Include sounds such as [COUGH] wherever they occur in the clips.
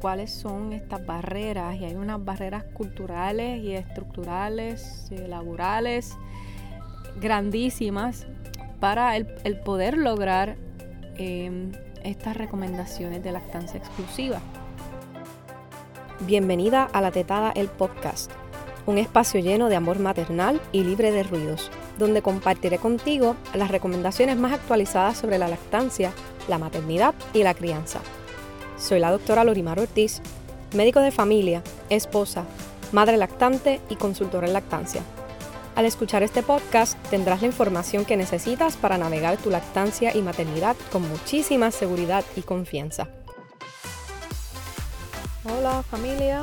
cuáles son estas barreras y hay unas barreras culturales y estructurales, laborales, grandísimas para el, poder lograr em, estas recomendaciones de lactancia exclusiva. Bienvenida a La Tetada, el podcast, un espacio lleno de amor maternal y libre de ruidos, donde compartiré contigo las recomendaciones más actualizadas sobre la lactancia, la maternidad y la crianza. Soy la doctora Lorimar Ortiz, médico de familia, esposa, madre lactante y consultora en lactancia. Al escuchar este podcast tendrás la información que necesitas para navegar tu lactancia y maternidad con muchísima seguridad y confianza. Hola familia,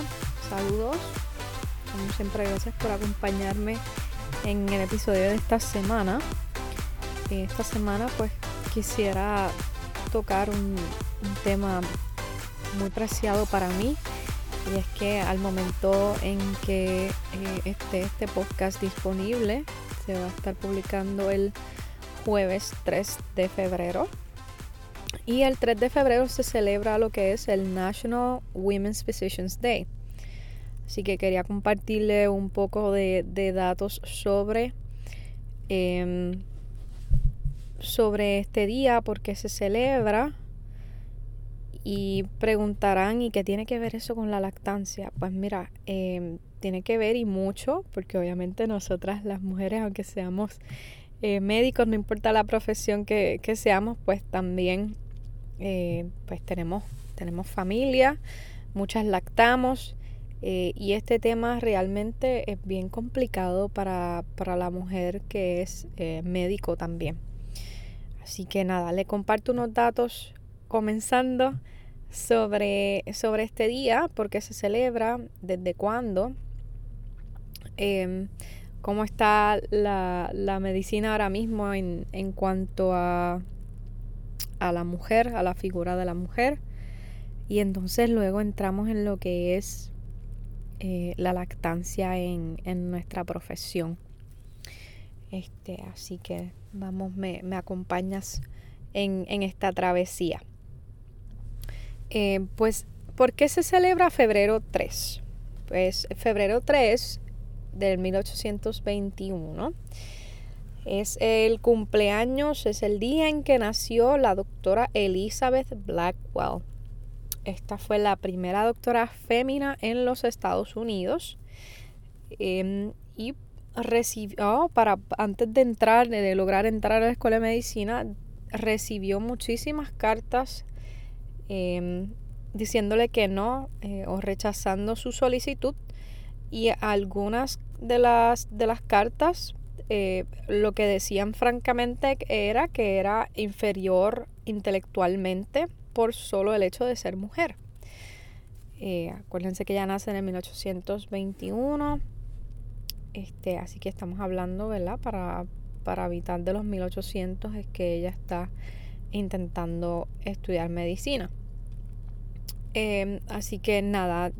saludos. Como siempre, gracias por acompañarme en el episodio de esta semana. Esta semana pues quisiera tocar un, un tema muy preciado para mí. Y es que al momento en que eh, esté este podcast disponible se va a estar publicando el jueves 3 de febrero. Y el 3 de febrero se celebra lo que es el National Women's Physicians Day. Así que quería compartirle un poco de, datos sobre em, sobre este día porque se celebra y preguntarán, ¿y qué tiene que ver eso con la lactancia? Pues mira, em, tiene que ver y mucho, porque obviamente nosotras las mujeres, aunque seamos eh, médicos, no importa la profesión que, seamos, pues también eh, pues tenemos, tenemos familia, muchas lactamos. Eh, y este tema realmente es bien complicado para, para la mujer que es médico también. Así que nada, le comparto unos datos comenzando sobre, sobre este día, por qué se celebra, desde cuándo, em, cómo está la, la, medicina ahora mismo en, en cuanto a, a, la mujer, a la figura de la mujer. Y entonces luego entramos en lo que es eh, la lactancia en, en, nuestra profesión. Este, así que vamos, me, me acompañas en, en esta travesía. Eh, pues, ¿por qué se celebra febrero 3? Pues febrero 3 del 1821 es el cumpleaños, es el día en que nació la doctora Elizabeth Blackwell. Esta fue la primera doctora fémina en los Estados Unidos. Em, y recibió, para, antes de entrar, de lograr entrar a la escuela de medicina, recibió muchísimas cartas Em, diciéndole que no eh, o rechazando su solicitud y algunas de las, de las cartas eh, lo que decían francamente era que era inferior intelectualmente por solo el hecho de ser mujer. Eh, acuérdense que ella nace en el 1821, este, así que estamos hablando, ¿verdad? Para, para de los 1800 es que ella está intentando estudiar medicina. Em, así que nada,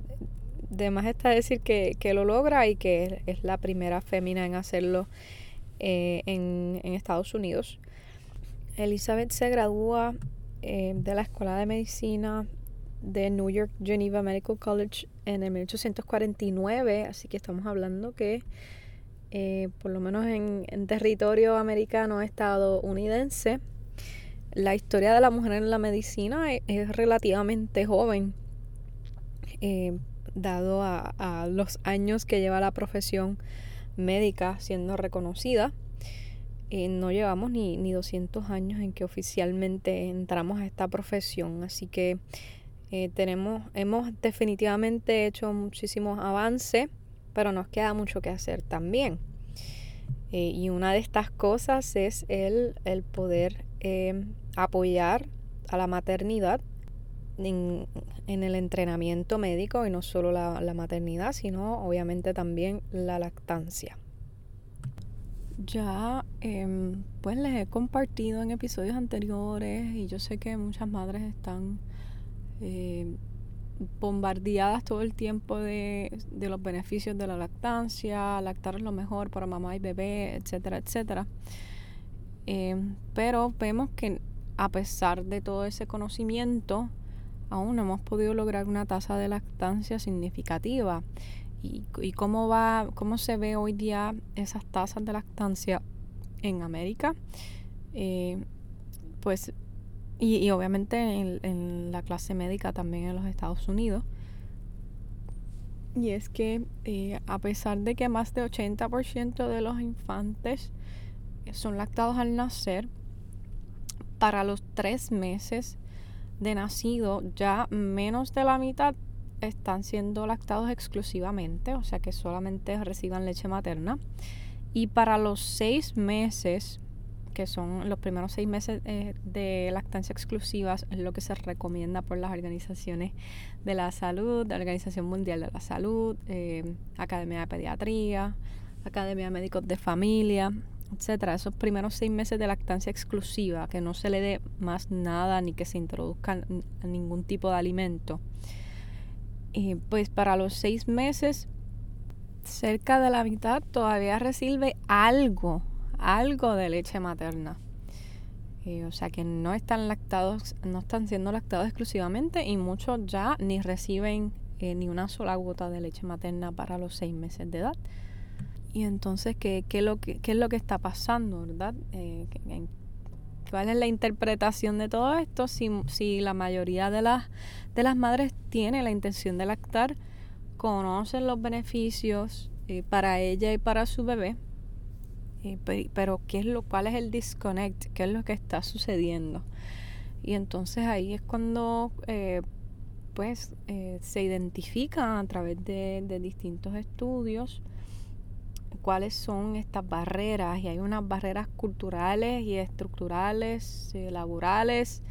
de más está decir que, lo logra y que es la primera fémina en hacerlo eh, en, Estados Unidos. Elizabeth se gradúa eh, de la Escuela de Medicina de New York Geneva Medical College en el 1849, así que estamos hablando que eh, por lo menos en, en territorio americano estadounidense, la historia de la mujer en la medicina es, relativamente joven, eh, dado a, los años que lleva la profesión médica siendo reconocida. Eh, no llevamos ni, ni 200 años en que oficialmente entramos a esta profesión, así que eh, tenemos, hemos definitivamente hecho muchísimos avances, pero nos queda mucho que hacer también. y una de estas cosas es el, el poder apoyar a la maternidad en, el entrenamiento médico y no solo la, maternidad, sino obviamente también la lactancia. Ya em, pues les he compartido en episodios anteriores y yo sé que muchas madres están eh, bombardeadas todo el tiempo de, de, los beneficios de la lactancia, lactar es lo mejor para mamá y bebé, etcétera, etcétera. Em, pero vemos que a pesar de todo ese conocimiento, aún no hemos podido lograr una tasa de lactancia significativa. ¿Y, cómo, va, cómo se ve hoy día esas tasas de lactancia en América? Eh, pues, y, obviamente en, la clase médica también en los Estados Unidos. Y es que eh, a pesar de que más de 80% de los infantes son lactados al nacer, para los tres meses de nacido ya menos de la mitad están siendo lactados exclusivamente, o sea que solamente reciban leche materna. Y para los seis meses, que son los primeros seis meses eh, de lactancia exclusivas, es lo que se recomienda por las organizaciones de la salud, la Organización Mundial de la Salud, eh, Academia de Pediatría, Academia de Médicos de Familia, etcétera, esos primeros seis meses de lactancia exclusiva, que no se le dé más nada ni que se introduzca ningún tipo de alimento. Y pues para los seis meses, cerca de la mitad todavía recibe algo, algo de leche materna. o sea que no están lactados, no están siendo lactados exclusivamente y muchos ya ni reciben eh, ni una sola gota de leche materna para los seis meses de edad. Y entonces, ¿qué, qué, lo que, qué es lo que está pasando, verdad? Eh, ¿Cuál es la interpretación de todo esto? Si, si la mayoría de las, de las madres tiene la intención de lactar, conocen los beneficios eh, para ella y para su bebé, eh, pero ¿qué es lo, ¿cuál es el disconnect? ¿Qué es lo que está sucediendo? Y entonces ahí es cuando pues se identifica a través de, de distintos estudios cuáles son estas barreras y hay unas barreras culturales y estructurales, eh, laborales,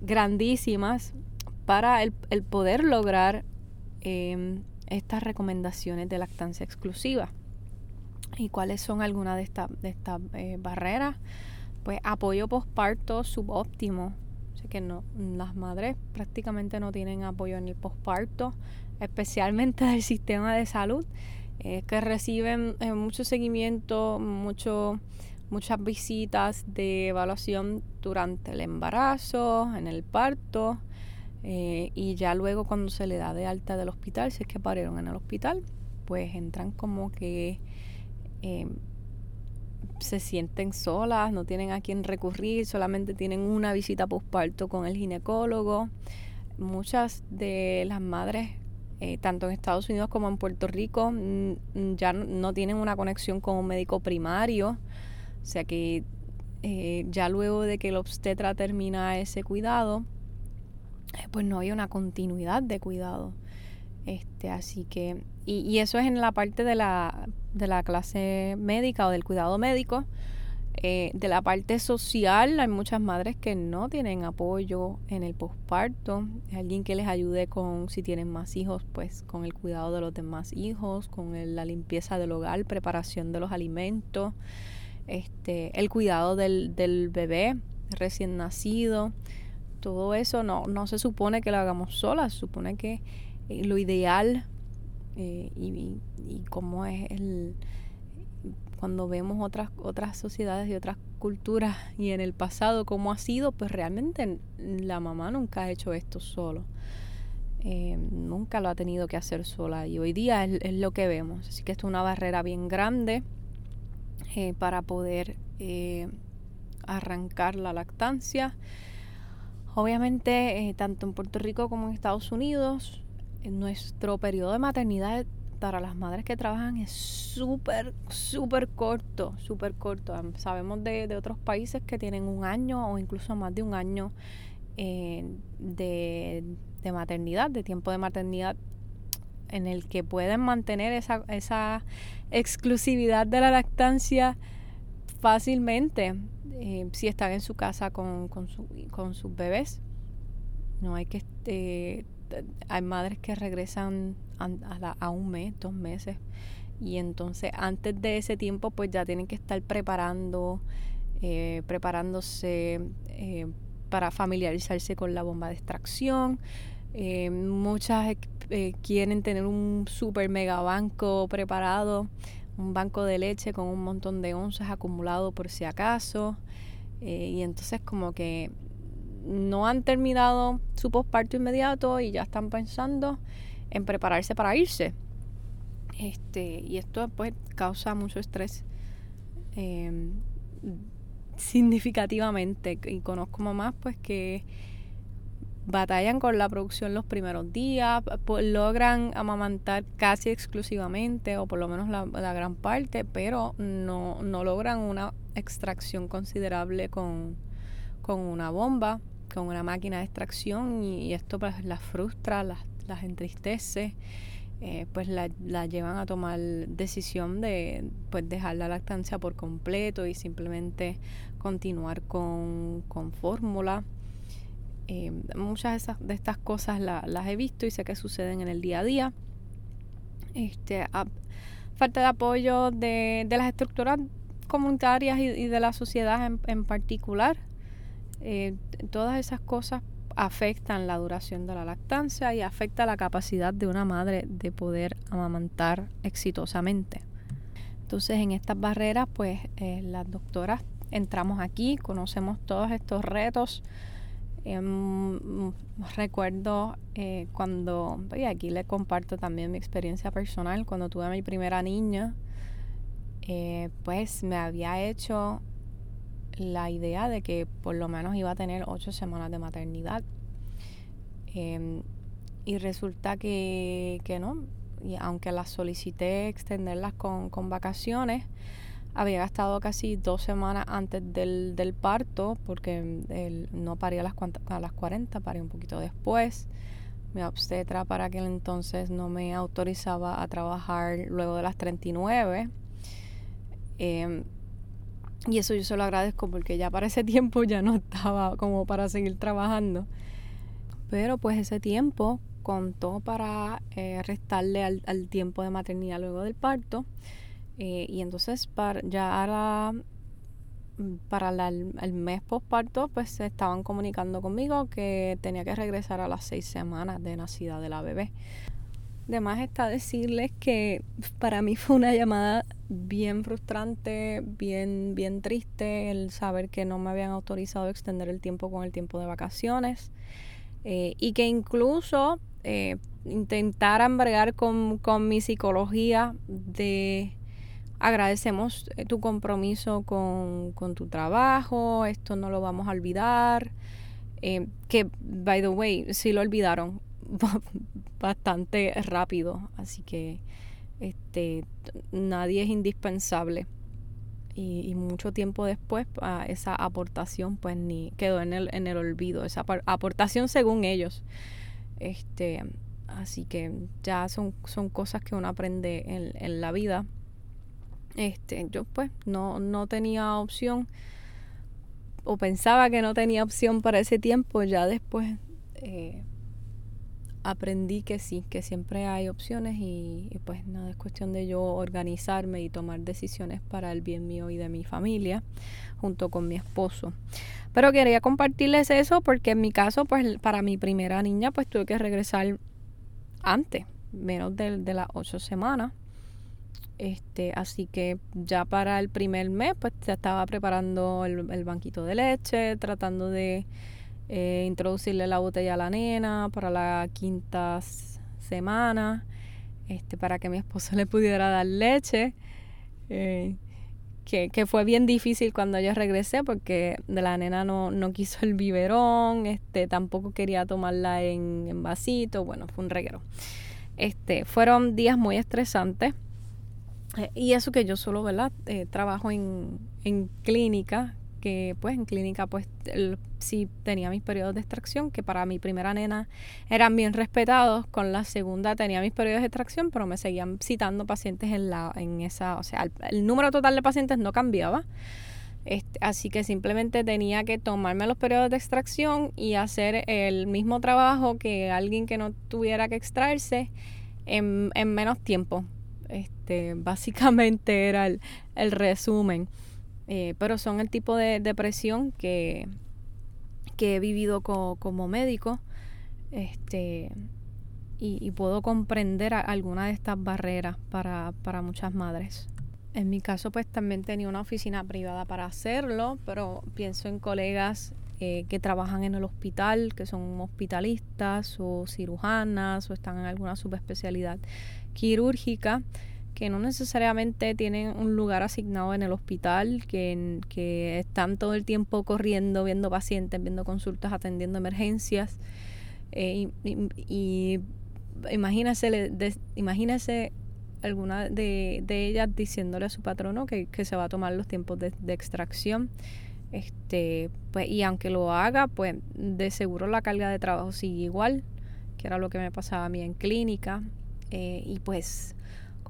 grandísimas para el, poder lograr em, estas recomendaciones de lactancia exclusiva. ¿Y cuáles son algunas de, de estas eh, barreras? Pues apoyo posparto subóptimo. O que no, las madres prácticamente no tienen apoyo en el posparto, especialmente del sistema de salud eh, que reciben eh, mucho seguimiento, mucho, muchas visitas de evaluación durante el embarazo, en el parto eh, y ya luego cuando se le da de alta del hospital, si es que parieron en el hospital, pues entran como que se sienten solas, no tienen a quién recurrir, solamente tienen una visita postparto con el ginecólogo. Muchas de las madres eh, tanto en Estados Unidos como en Puerto Rico, mm, ya no tienen una conexión con un médico primario. O sea que eh, ya luego de que el obstetra termina ese cuidado, eh, pues no hay una continuidad de cuidado. Este, así que, y, y, eso es en la parte de la, de la clase médica o del cuidado médico. Eh, de la parte social, hay muchas madres que no tienen apoyo en el posparto. Alguien que les ayude con, si tienen más hijos, pues con el cuidado de los demás hijos, con la limpieza del hogar, preparación de los alimentos, este, el cuidado del, del bebé recién nacido. Todo eso no, no se supone que lo hagamos solas, se supone que eh, lo ideal eh, y, y cómo es el cuando vemos otras, otras sociedades y otras culturas y en el pasado cómo ha sido, pues realmente la mamá nunca ha hecho esto solo. Eh, nunca lo ha tenido que hacer sola y hoy día es, lo que vemos. Así que esto es una barrera bien grande eh, para poder eh, arrancar la lactancia. Obviamente, tanto en Puerto Rico como en Estados Unidos, nuestro periodo de maternidad para las madres que trabajan es súper, súper corto, súper corto. Sabemos de, otros países que tienen un año o incluso más de un año eh, de, maternidad, de tiempo de maternidad, en el que pueden mantener esa, esa exclusividad de la lactancia fácilmente eh, si están en su casa con, con, con sus bebés. No hay que... Eh, hay madres que regresan a, un mes, dos meses. Y entonces antes de ese tiempo pues ya tienen que estar preparando, eh, preparándose eh, para familiarizarse con la bomba de extracción. Eh, muchas quieren tener un super mega banco preparado, un banco de leche con un montón de onzas acumulado por si acaso. y entonces como que no han terminado su posparto inmediato y ya están pensando en prepararse para irse. Este, y esto pues causa mucho estrés em, significativamente. Y conozco mamás pues que batallan con la producción los primeros días, logran amamantar casi exclusivamente o por lo menos la, gran parte, pero no, no, logran una extracción considerable con, con, una bomba, con una máquina de extracción y, esto pues las frustra, las, las entristece. Eh, pues la, la, llevan a tomar decisión de pues dejar la lactancia por completo y simplemente continuar con, con fórmula. Eh, muchas de, estas cosas las he visto y sé que suceden en el día a día. Este, falta de apoyo de, las estructuras comunitarias y, de la sociedad en, particular. Eh, todas esas cosas afectan la duración de la lactancia y afecta la capacidad de una madre de poder amamantar exitosamente. Entonces en estas barreras pues eh, las doctoras entramos aquí, conocemos todos estos retos, Em, recuerdo eh, cuando, y aquí le comparto también mi experiencia personal, cuando tuve a mi primera niña, pues me había hecho la idea de que por lo menos iba a tener ocho semanas de maternidad. Em, y resulta que, que no, y aunque las solicité extenderlas con, con vacaciones, había gastado casi dos semanas antes del, del parto porque no paría a las, a las 40, parí un poquito después. Mi obstetra para aquel entonces no me autorizaba a trabajar luego de las 39. Em, y eso yo se lo agradezco porque ya para ese [LAUGHS] tiempo ya no estaba como para seguir trabajando. Pero pues ese tiempo contó para eh, restarle al, tiempo de maternidad luego del parto. Eh, y entonces para, ya mm, para el mes postparto, pues se estaban comunicando conmigo que tenía que regresar a las seis semanas de nacida de la bebé. Además está decirles que para mí fue una llamada bien frustrante, bien, bien triste el saber que no me habían autorizado extender el tiempo con el tiempo de vacaciones eh, y que incluso eh, intentaran con, con mi psicología de Agradecemos eh, tu compromiso con, tu trabajo, esto no lo vamos a olvidar. Eh, que, by the way, sí lo olvidaron [LAUGHS] bastante rápido, así que este, nadie es indispensable. Y, mucho tiempo después esa aportación pues ni quedó en el, en el olvido, esa aportación según ellos. Este, así que ya son, son cosas que uno aprende en, en la vida este, yo pues no, no tenía opción o pensaba que no tenía opción para ese tiempo, ya después eh, aprendí que sí, que siempre hay opciones y, pues nada, es cuestión de yo organizarme y tomar decisiones para el bien mío y de mi familia junto con mi esposo. Pero quería compartirles eso porque en mi caso, pues para mi primera niña, pues tuve que regresar antes, menos de, de las ocho semanas. Este, así que ya para el primer mes, pues ya estaba preparando el, banquito de leche, tratando de eh, introducirle la botella a la nena para la quinta semana, este, para que mi esposo [LAUGHS] le pudiera dar leche. Eh, que, que, fue bien difícil cuando yo regresé porque de la nena no, no quiso el biberón, este, tampoco quería tomarla en, en vasito, bueno, fue un reguero. Este, fueron días muy estresantes eh, y eso que yo solo, ¿verdad? Trabajo en, en, clínica, que pues en clínica pues sí tenía mis periodos de extracción, que para mi primera nena eran bien respetados, con la segunda tenía mis periodos de extracción, pero me seguían citando pacientes en, la, en esa, o sea, el, número total de pacientes no cambiaba. Este, así que simplemente tenía que tomarme los periodos de extracción y hacer el mismo trabajo que alguien que no tuviera que extraerse en, en menos tiempo este, [LAUGHS] básicamente era el, resumen. Eh, pero son el tipo de depresión que, que he vivido como médico. Este, y, puedo comprender alguna de estas barreras para, para muchas madres. En mi caso, pues también tenía una oficina privada para hacerlo, pero pienso en colegas eh, que trabajan en el hospital, que son hospitalistas o cirujanas o están en alguna subespecialidad quirúrgica, que no necesariamente tienen un lugar asignado en el hospital, que, que están todo el tiempo corriendo, viendo pacientes, viendo consultas, atendiendo emergencias. Eh, y, imagínese, imagínese alguna de, ellas diciéndole a su patrono que, se va a tomar los tiempos de, extracción. Este, pues, y aunque lo haga, pues de seguro la carga de trabajo sigue igual, que era lo que me pasaba a mí en clínica. Eh, y pues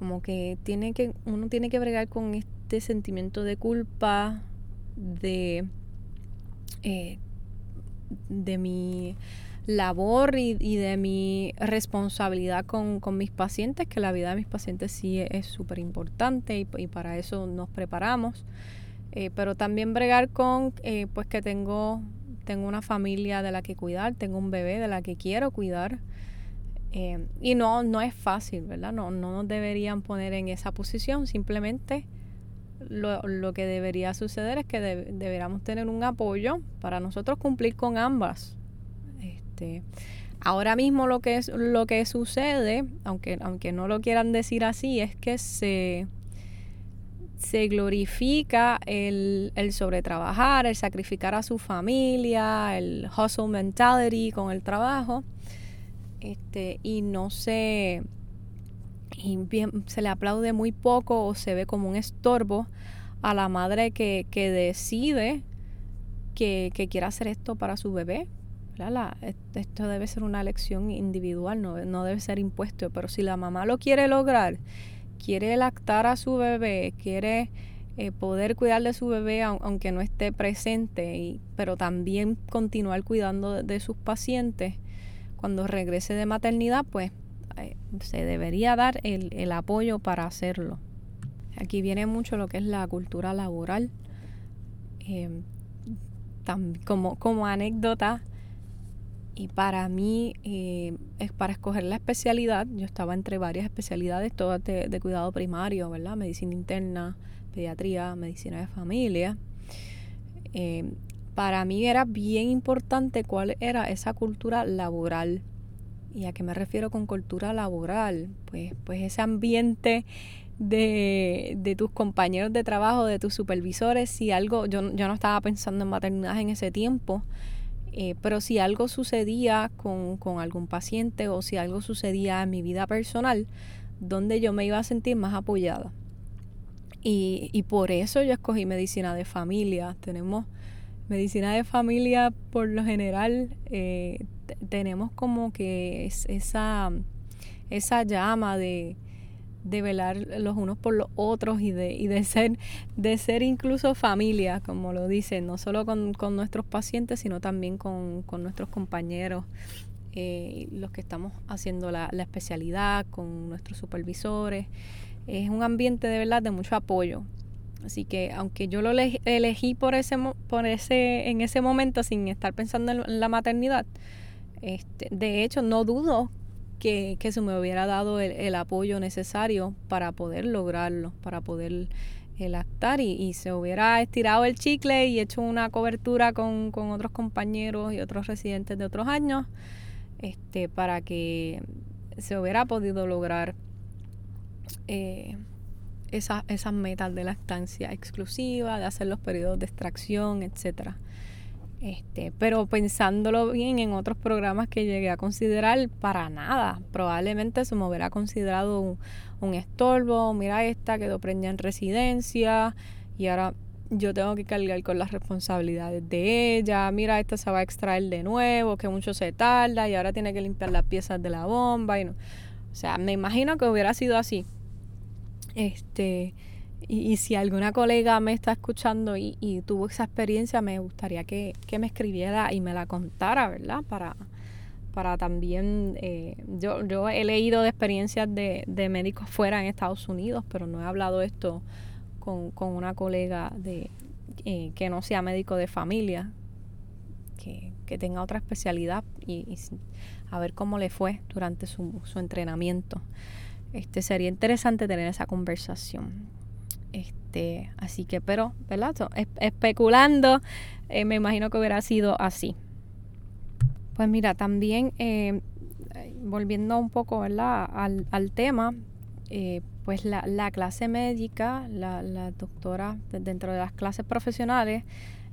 como que tiene que, uno tiene que bregar con este sentimiento de culpa, de, eh, de mi labor y, de mi responsabilidad con, mis pacientes, que la vida de mis pacientes sí es súper importante y, para eso nos preparamos. Eh, pero también bregar con eh, pues que tengo, tengo una familia de la que cuidar, tengo un bebé de la que quiero cuidar. Eh, y no, no es fácil, ¿verdad? No, no nos deberían poner en esa posición, simplemente lo, lo que debería suceder es que deberíamos tener un apoyo para nosotros cumplir con ambas. Este, ahora mismo lo que, es, lo que sucede, aunque, aunque no lo quieran decir así, es que se, se glorifica el, el sobretrabajar, el sacrificar a su familia, el hustle mentality con el trabajo, este, y no se, y se le aplaude muy poco o se ve como un estorbo a la madre que, que decide que, que quiere hacer esto para su bebé, esto debe ser una elección individual, no, no debe ser impuesto, pero si la mamá lo quiere lograr, quiere lactar a su bebé, quiere eh, poder cuidar de su bebé aunque no esté presente, y, pero también continuar cuidando de, sus pacientes, cuando regrese de maternidad, pues eh, se debería dar el, el, apoyo para hacerlo. Aquí viene mucho lo que es la cultura laboral. Eh, como, como anécdota, y para mí, eh, es para escoger la especialidad, yo estaba entre varias especialidades, todas de, cuidado primario, ¿verdad? Medicina interna, pediatría, medicina de familia. Eh, para mí era bien importante cuál era esa cultura laboral. ¿Y a qué me refiero con cultura laboral? Pues, pues ese ambiente de, de, tus compañeros de trabajo, de tus supervisores, si algo, yo, yo no estaba pensando en maternidad en ese tiempo, eh, pero si algo sucedía con, algún paciente o si algo sucedía en mi vida personal, donde yo me iba a sentir más apoyada. Y, por eso yo escogí medicina de familia. Tenemos medicina de familia, por lo general, eh, tenemos como que esa, esa llama de, de velar los unos por los otros y de, y de ser de ser incluso familia, como lo dicen, no solo con, nuestros pacientes, sino también con, nuestros compañeros, eh, los que estamos haciendo la, especialidad, con nuestros supervisores. Es un ambiente de verdad de mucho apoyo. Así que aunque yo lo elegí por ese, por ese, en ese momento sin estar pensando en la maternidad, este, de hecho no dudo que, que se me hubiera dado el, apoyo necesario para poder lograrlo, para poder el actar y, se hubiera estirado el chicle y hecho una cobertura con, otros compañeros y otros residentes de otros años este, para que se hubiera podido lograr eh, esas metas de la estancia exclusiva, de hacer los periodos de extracción, etcétera. Este, pero pensándolo bien en otros programas que llegué a considerar, para nada. Probablemente se me hubiera considerado un, estorbo. Mira, esta quedó preñada en residencia y ahora yo tengo que cargar con las responsabilidades de ella. Mira, esta se va a extraer de nuevo, que mucho se tarda y ahora tiene que limpiar las piezas de la bomba. Y no. O sea, me imagino que hubiera sido así. Este y, si alguna colega me está escuchando y, tuvo esa experiencia, me gustaría que, me escribiera y me la contara, ¿verdad? Para, para también, eh, yo, yo he leído de experiencias de, médicos fuera en Estados Unidos, pero no he hablado esto con, una colega de, eh, que no sea médico de familia, que, tenga otra especialidad y, a ver cómo le fue durante su, su entrenamiento. Este sería interesante tener esa conversación. Este, así que, pero, ¿verdad? especulando, eh, me imagino que hubiera sido así. Pues mira, también eh, volviendo un poco ¿verdad? Al, al tema, eh, pues la, la, clase médica, la, la, doctora, dentro de las clases profesionales,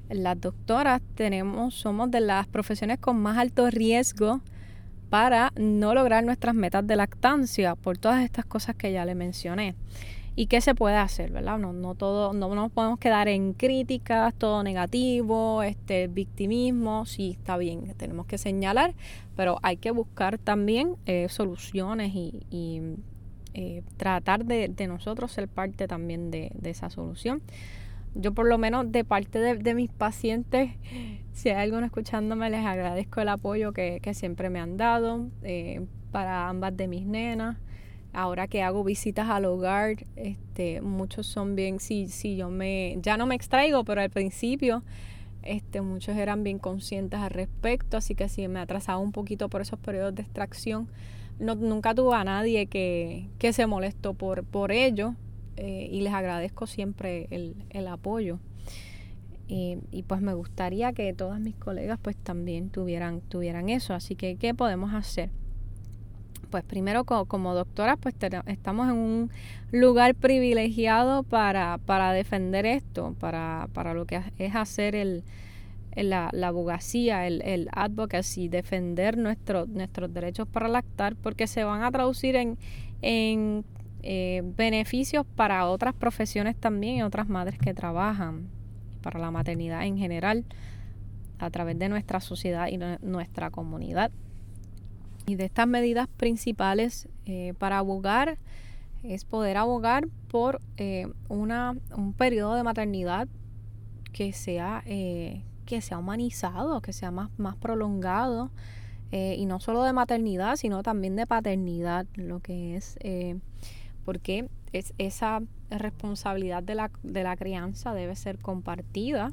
las doctoras tenemos, somos de las profesiones con más alto riesgo para no lograr nuestras metas de lactancia por todas estas cosas que ya le mencioné. ¿Y qué se puede hacer, verdad? No, no todo, no nos podemos quedar en críticas, todo negativo, este victimismo, sí está bien, tenemos que señalar, pero hay que buscar también eh, soluciones y, eh, tratar de, nosotros ser parte también de, esa solución. Yo por lo menos de parte de, mis pacientes, si hay alguno escuchándome, les agradezco el apoyo que, siempre me han dado eh, para ambas de mis nenas. Ahora que hago visitas al hogar, este, muchos son bien, si, si yo me, ya no me extraigo, pero al principio este, muchos eran bien conscientes al respecto, así que si me atrasaba un poquito por esos periodos de extracción, no, nunca tuve a nadie que, que se molestó por, por ello eh, y les agradezco siempre el, el apoyo. Y pues me gustaría que todas mis colegas pues también tuvieran, tuvieran eso. Así que, ¿qué podemos hacer? Pues primero como, como doctoras pues estamos en un lugar privilegiado para, para defender esto, para, para lo que es hacer el, la, abogacía, el, el advocacy, defender nuestro, nuestros derechos para lactar, porque se van a traducir en eh, beneficios para otras profesiones también y otras madres que trabajan, para la maternidad en general, a través de nuestra sociedad y nuestra comunidad. Y de estas medidas principales eh, para abogar es poder abogar por eh, una, un periodo de maternidad que sea que sea humanizado, que sea más, más prolongado. Y no solo de maternidad, sino también de paternidad, lo que es, porque es, esa responsabilidad de la, de la crianza debe ser compartida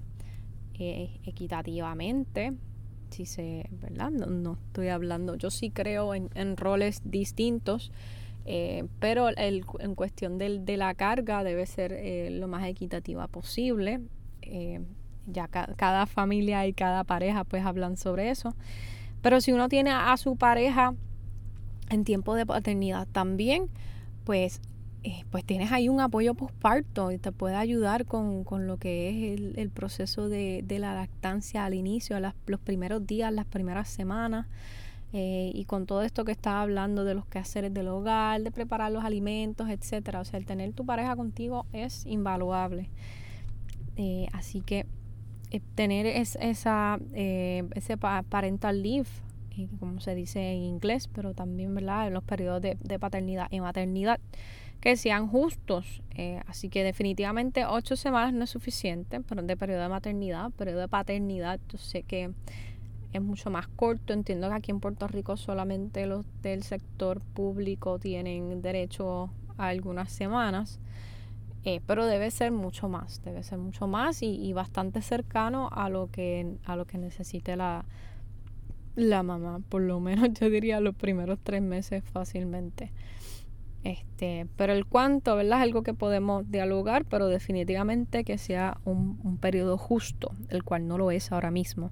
eh, equitativamente. Si se, ¿verdad? No, estoy hablando, yo sí creo en, roles distintos, pero el, en cuestión del, de la carga debe ser lo más equitativa posible ya cada familia y cada pareja pues hablan sobre eso. Pero si uno tiene a su pareja en tiempo de paternidad también, pues, eh, pues tienes ahí un apoyo postparto y te puede ayudar con, con lo que es el, el proceso de, de, la lactancia al inicio, los primeros días, las primeras semanas. Eh, y con todo esto que estaba hablando de los quehaceres del hogar, de preparar los alimentos, etcétera. O sea, el tener tu pareja contigo es invaluable. Eh, así que tener esa, eh, ese parental leave, como se dice en inglés, pero también ¿verdad? en los periodos de, paternidad y maternidad, que sean justos. así que definitivamente ocho semanas no es suficiente pero de periodo de maternidad, periodo de paternidad, yo sé que es mucho más corto. Entiendo que aquí en Puerto Rico solamente los del sector público tienen derecho a algunas semanas. Eh, pero debe ser mucho más, debe ser mucho más y, bastante cercano a lo que, a lo que necesite la, la mamá, por lo menos [LAUGHS] yo diría los primeros tres meses fácilmente. Este, pero el cuánto, ¿verdad? Es algo que podemos dialogar, pero definitivamente que sea un, un periodo justo, el cual no lo es ahora mismo.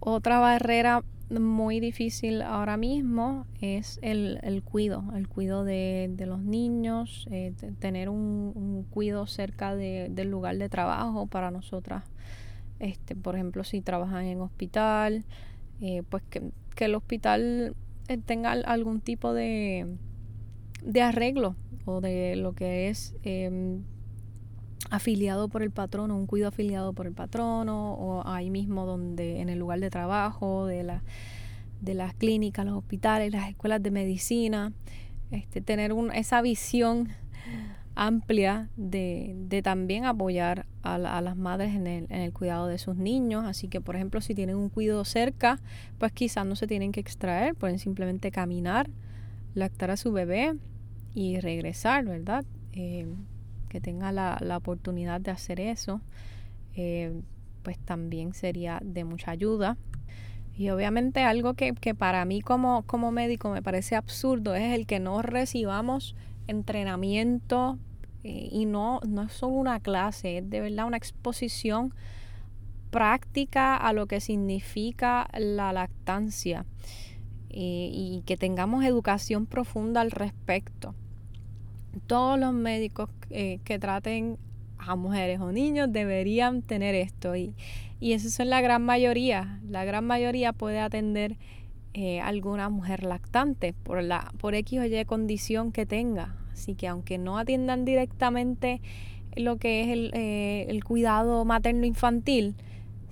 Otra barrera muy difícil ahora mismo es el, el cuido, el cuido de, de los niños, eh, tener un, un, cuido cerca de, del lugar de trabajo para nosotras. Este, por ejemplo, si trabajan en hospital, eh, pues que, que, el hospital eh, tenga algún tipo de, de arreglo o de lo que es em, afiliado por el patrono, un cuido afiliado por el patrono, o ahí mismo donde, en el lugar de trabajo, de, la, de las clínicas, los hospitales, las escuelas de medicina, este, tener un, esa visión amplia de, de también apoyar a, a, las madres en el, en el cuidado de sus niños. Así que, por ejemplo, si tienen un cuidado cerca, pues quizás no se tienen que extraer, pueden simplemente caminar, lactar a su bebé y regresar, ¿verdad? Eh, que tenga la, la oportunidad de hacer eso, eh, pues también sería de mucha ayuda. Y obviamente algo que, que para mí como, como médico me parece absurdo es el que no recibamos entrenamiento eh, y no, no es solo una clase, es de verdad una exposición práctica a lo que significa la lactancia eh, y que tengamos educación profunda al respecto. Todos los médicos eh, que traten a mujeres o niños deberían tener esto y, y eso es la gran mayoría. La gran mayoría puede atender eh, alguna mujer lactante por, la, por X o Y condición que tenga. Así que aunque no atiendan directamente lo que es el, el cuidado materno-infantil,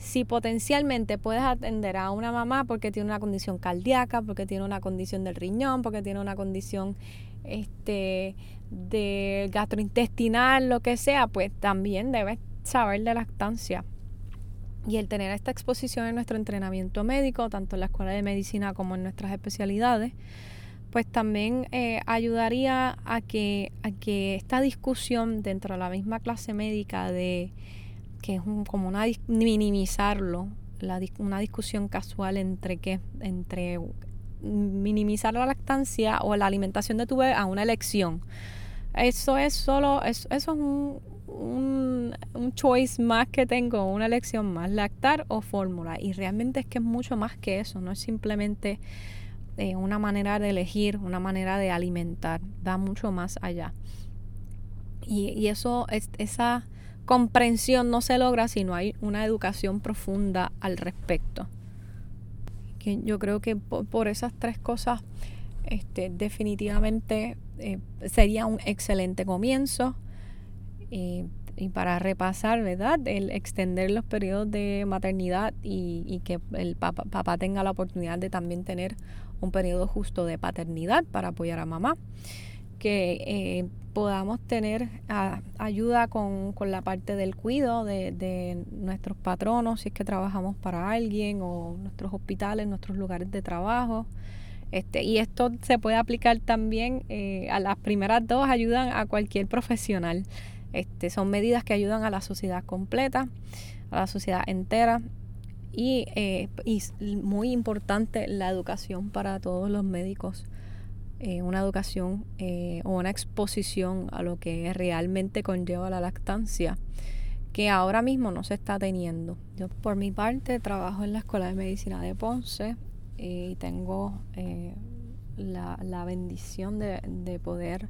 si potencialmente puedes atender a una mamá porque tiene una condición cardíaca, porque tiene una condición del riñón, porque tiene una condición este, de gastrointestinal, lo que sea, pues también debes saber de lactancia. Y el tener esta exposición en nuestro entrenamiento médico, tanto en la escuela de medicina como en nuestras especialidades, pues también eh, ayudaría a que, a que esta discusión dentro de la misma clase médica de que es como una minimizarlo, una discusión casual entre qué, entre minimizar la lactancia o la alimentación de tu bebé a una elección. Eso es solo, eso, es un, un, un, choice más que tengo, una elección más, lactar o fórmula. Y realmente es que es mucho más que eso, no es simplemente eh, una manera de elegir, una manera de alimentar, va mucho más allá. Y, y eso, es, esa comprensión no se logra si no hay una educación profunda al respecto. Que yo creo que por, esas tres cosas este, definitivamente eh, sería un excelente comienzo. Eh, y para repasar, ¿verdad? El extender los periodos de maternidad y, que el papá, papá, tenga la oportunidad de también tener un periodo justo de paternidad para apoyar a mamá que eh, podamos tener ayuda con, la parte del cuidado de, nuestros patronos, si es que trabajamos para alguien, o nuestros hospitales, nuestros lugares de trabajo. Este, y esto se puede aplicar también eh, a las primeras dos, ayudan a cualquier profesional. Este, son medidas que ayudan a la sociedad completa, a la sociedad entera. Y, eh, y muy importante la educación para todos los médicos eh, una educación eh, o una exposición a lo que realmente conlleva la lactancia que ahora mismo no se está teniendo. Yo por mi parte trabajo en la Escuela de Medicina de Ponce eh, y tengo la, la, bendición de, de poder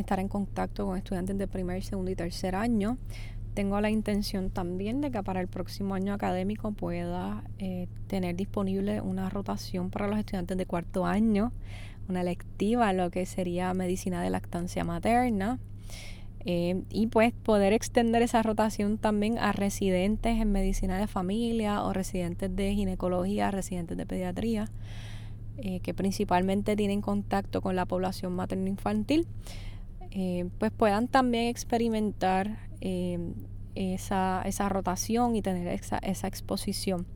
estar en contacto con estudiantes de primer, segundo y tercer año. Tengo la intención también de que para el próximo año académico pueda tener disponible una rotación para los estudiantes de cuarto año una electiva lo que sería medicina de lactancia materna. Eh, y pues poder extender esa rotación también a residentes en medicina de familia o residentes de ginecología, residentes de pediatría, eh, que principalmente tienen contacto con la población materno-infantil, eh, pues puedan también experimentar esa, esa, rotación y tener esa, esa exposición.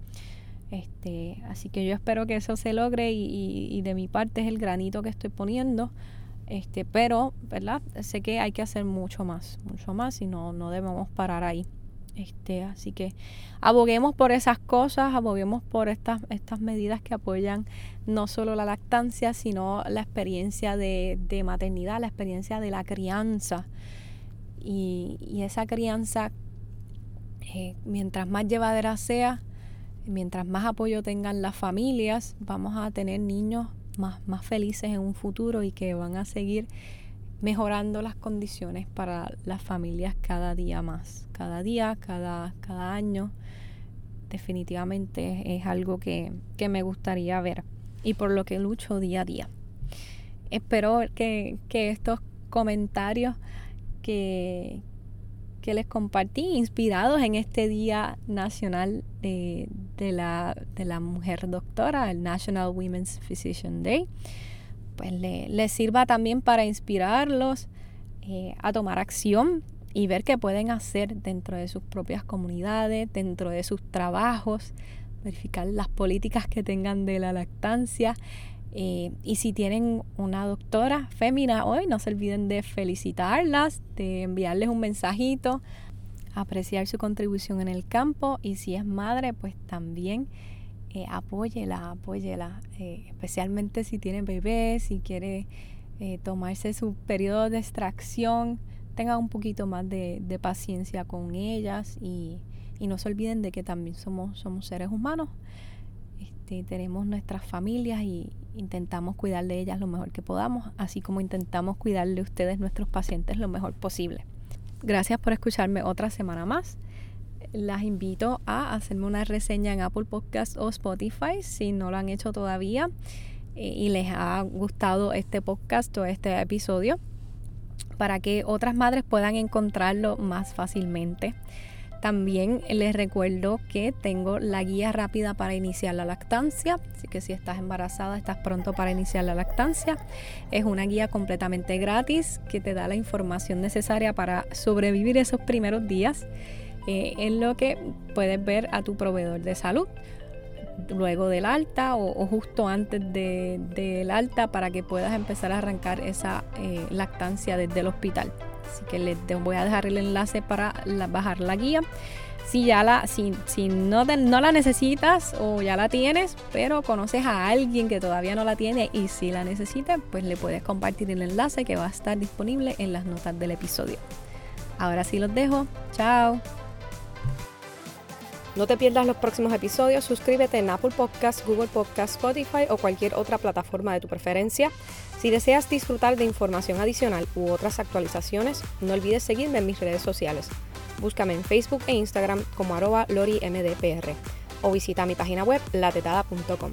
Este, así que yo espero que eso se logre y, de mi parte es el granito que estoy poniendo. Este, pero, ¿verdad? Sé que hay que hacer mucho más, mucho más y no, no debemos parar ahí. Este, así que aboguemos por esas cosas, aboguemos por estas, estas medidas que apoyan no solo la lactancia, sino la experiencia de, de maternidad, la experiencia de la crianza. Y, y esa crianza, eh, mientras más llevadera sea, mientras más apoyo tengan las familias, vamos a tener niños más, más felices en un futuro y que van a seguir mejorando las condiciones para las familias cada día más, cada día, cada, cada año. Definitivamente es algo que, que me gustaría ver y por lo que lucho día a día. Espero que, que estos comentarios que, que les compartí, inspirados en este Día Nacional de, la, de la, Mujer Doctora, el National Women's Physician Day, pues les le sirva también para inspirarlos eh, a tomar acción y ver qué pueden hacer dentro de sus propias comunidades, dentro de sus trabajos, verificar las políticas que tengan de la lactancia, eh, y si tienen una doctora fémina hoy, no se olviden de felicitarlas, de enviarles un mensajito, apreciar su contribución en el campo y si es madre, pues también eh, apóyela, apóyela, eh, especialmente si tiene bebés, si quiere eh, tomarse su periodo de extracción tengan un poquito más de, paciencia con ellas y, no se olviden de que también somos, somos seres humanos. Este, tenemos nuestras familias y intentamos cuidar de ellas lo mejor que podamos, así como intentamos cuidar de ustedes, nuestros pacientes, lo mejor posible. Gracias por escucharme otra semana más. Las invito a hacerme una reseña en Apple Podcast o Spotify si no lo han hecho todavía eh, y les ha gustado este podcast o este episodio para que otras madres puedan encontrarlo más fácilmente. También les recuerdo que tengo la guía rápida para iniciar la lactancia, así que si estás embarazada, estás pronto para iniciar la lactancia. Es una guía completamente gratis que te da la información necesaria para sobrevivir esos primeros días eh, en lo que puedes ver a tu proveedor de salud luego del alta o, justo antes del alta para que puedas empezar a arrancar esa eh, lactancia desde el hospital. Así que les voy a dejar el enlace para bajar la guía. Si ya la, si, no, no la necesitas o ya la tienes, pero conoces a alguien que todavía no la tiene y si la necesita, pues le puedes compartir el enlace que va a estar disponible en las notas del episodio. Ahora sí los dejo. Chao. No te pierdas los próximos episodios, suscríbete en Apple Podcasts, Google Podcasts, Spotify o cualquier otra plataforma de tu preferencia. Si deseas disfrutar de información adicional u otras actualizaciones, no olvides seguirme en mis redes sociales. Búscame en Facebook e Instagram como arroba lorimdpr o visita mi página web latetada.com.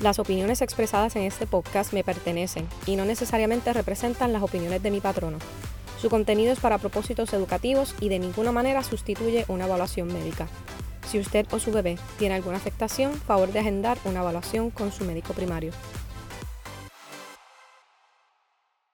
Las opiniones expresadas en este podcast me pertenecen y no necesariamente representan las opiniones de mi patrono. Su contenido es para propósitos educativos y de ninguna manera sustituye una evaluación médica. Si usted o su bebé tiene alguna afectación, favor de agendar una evaluación con su médico primario.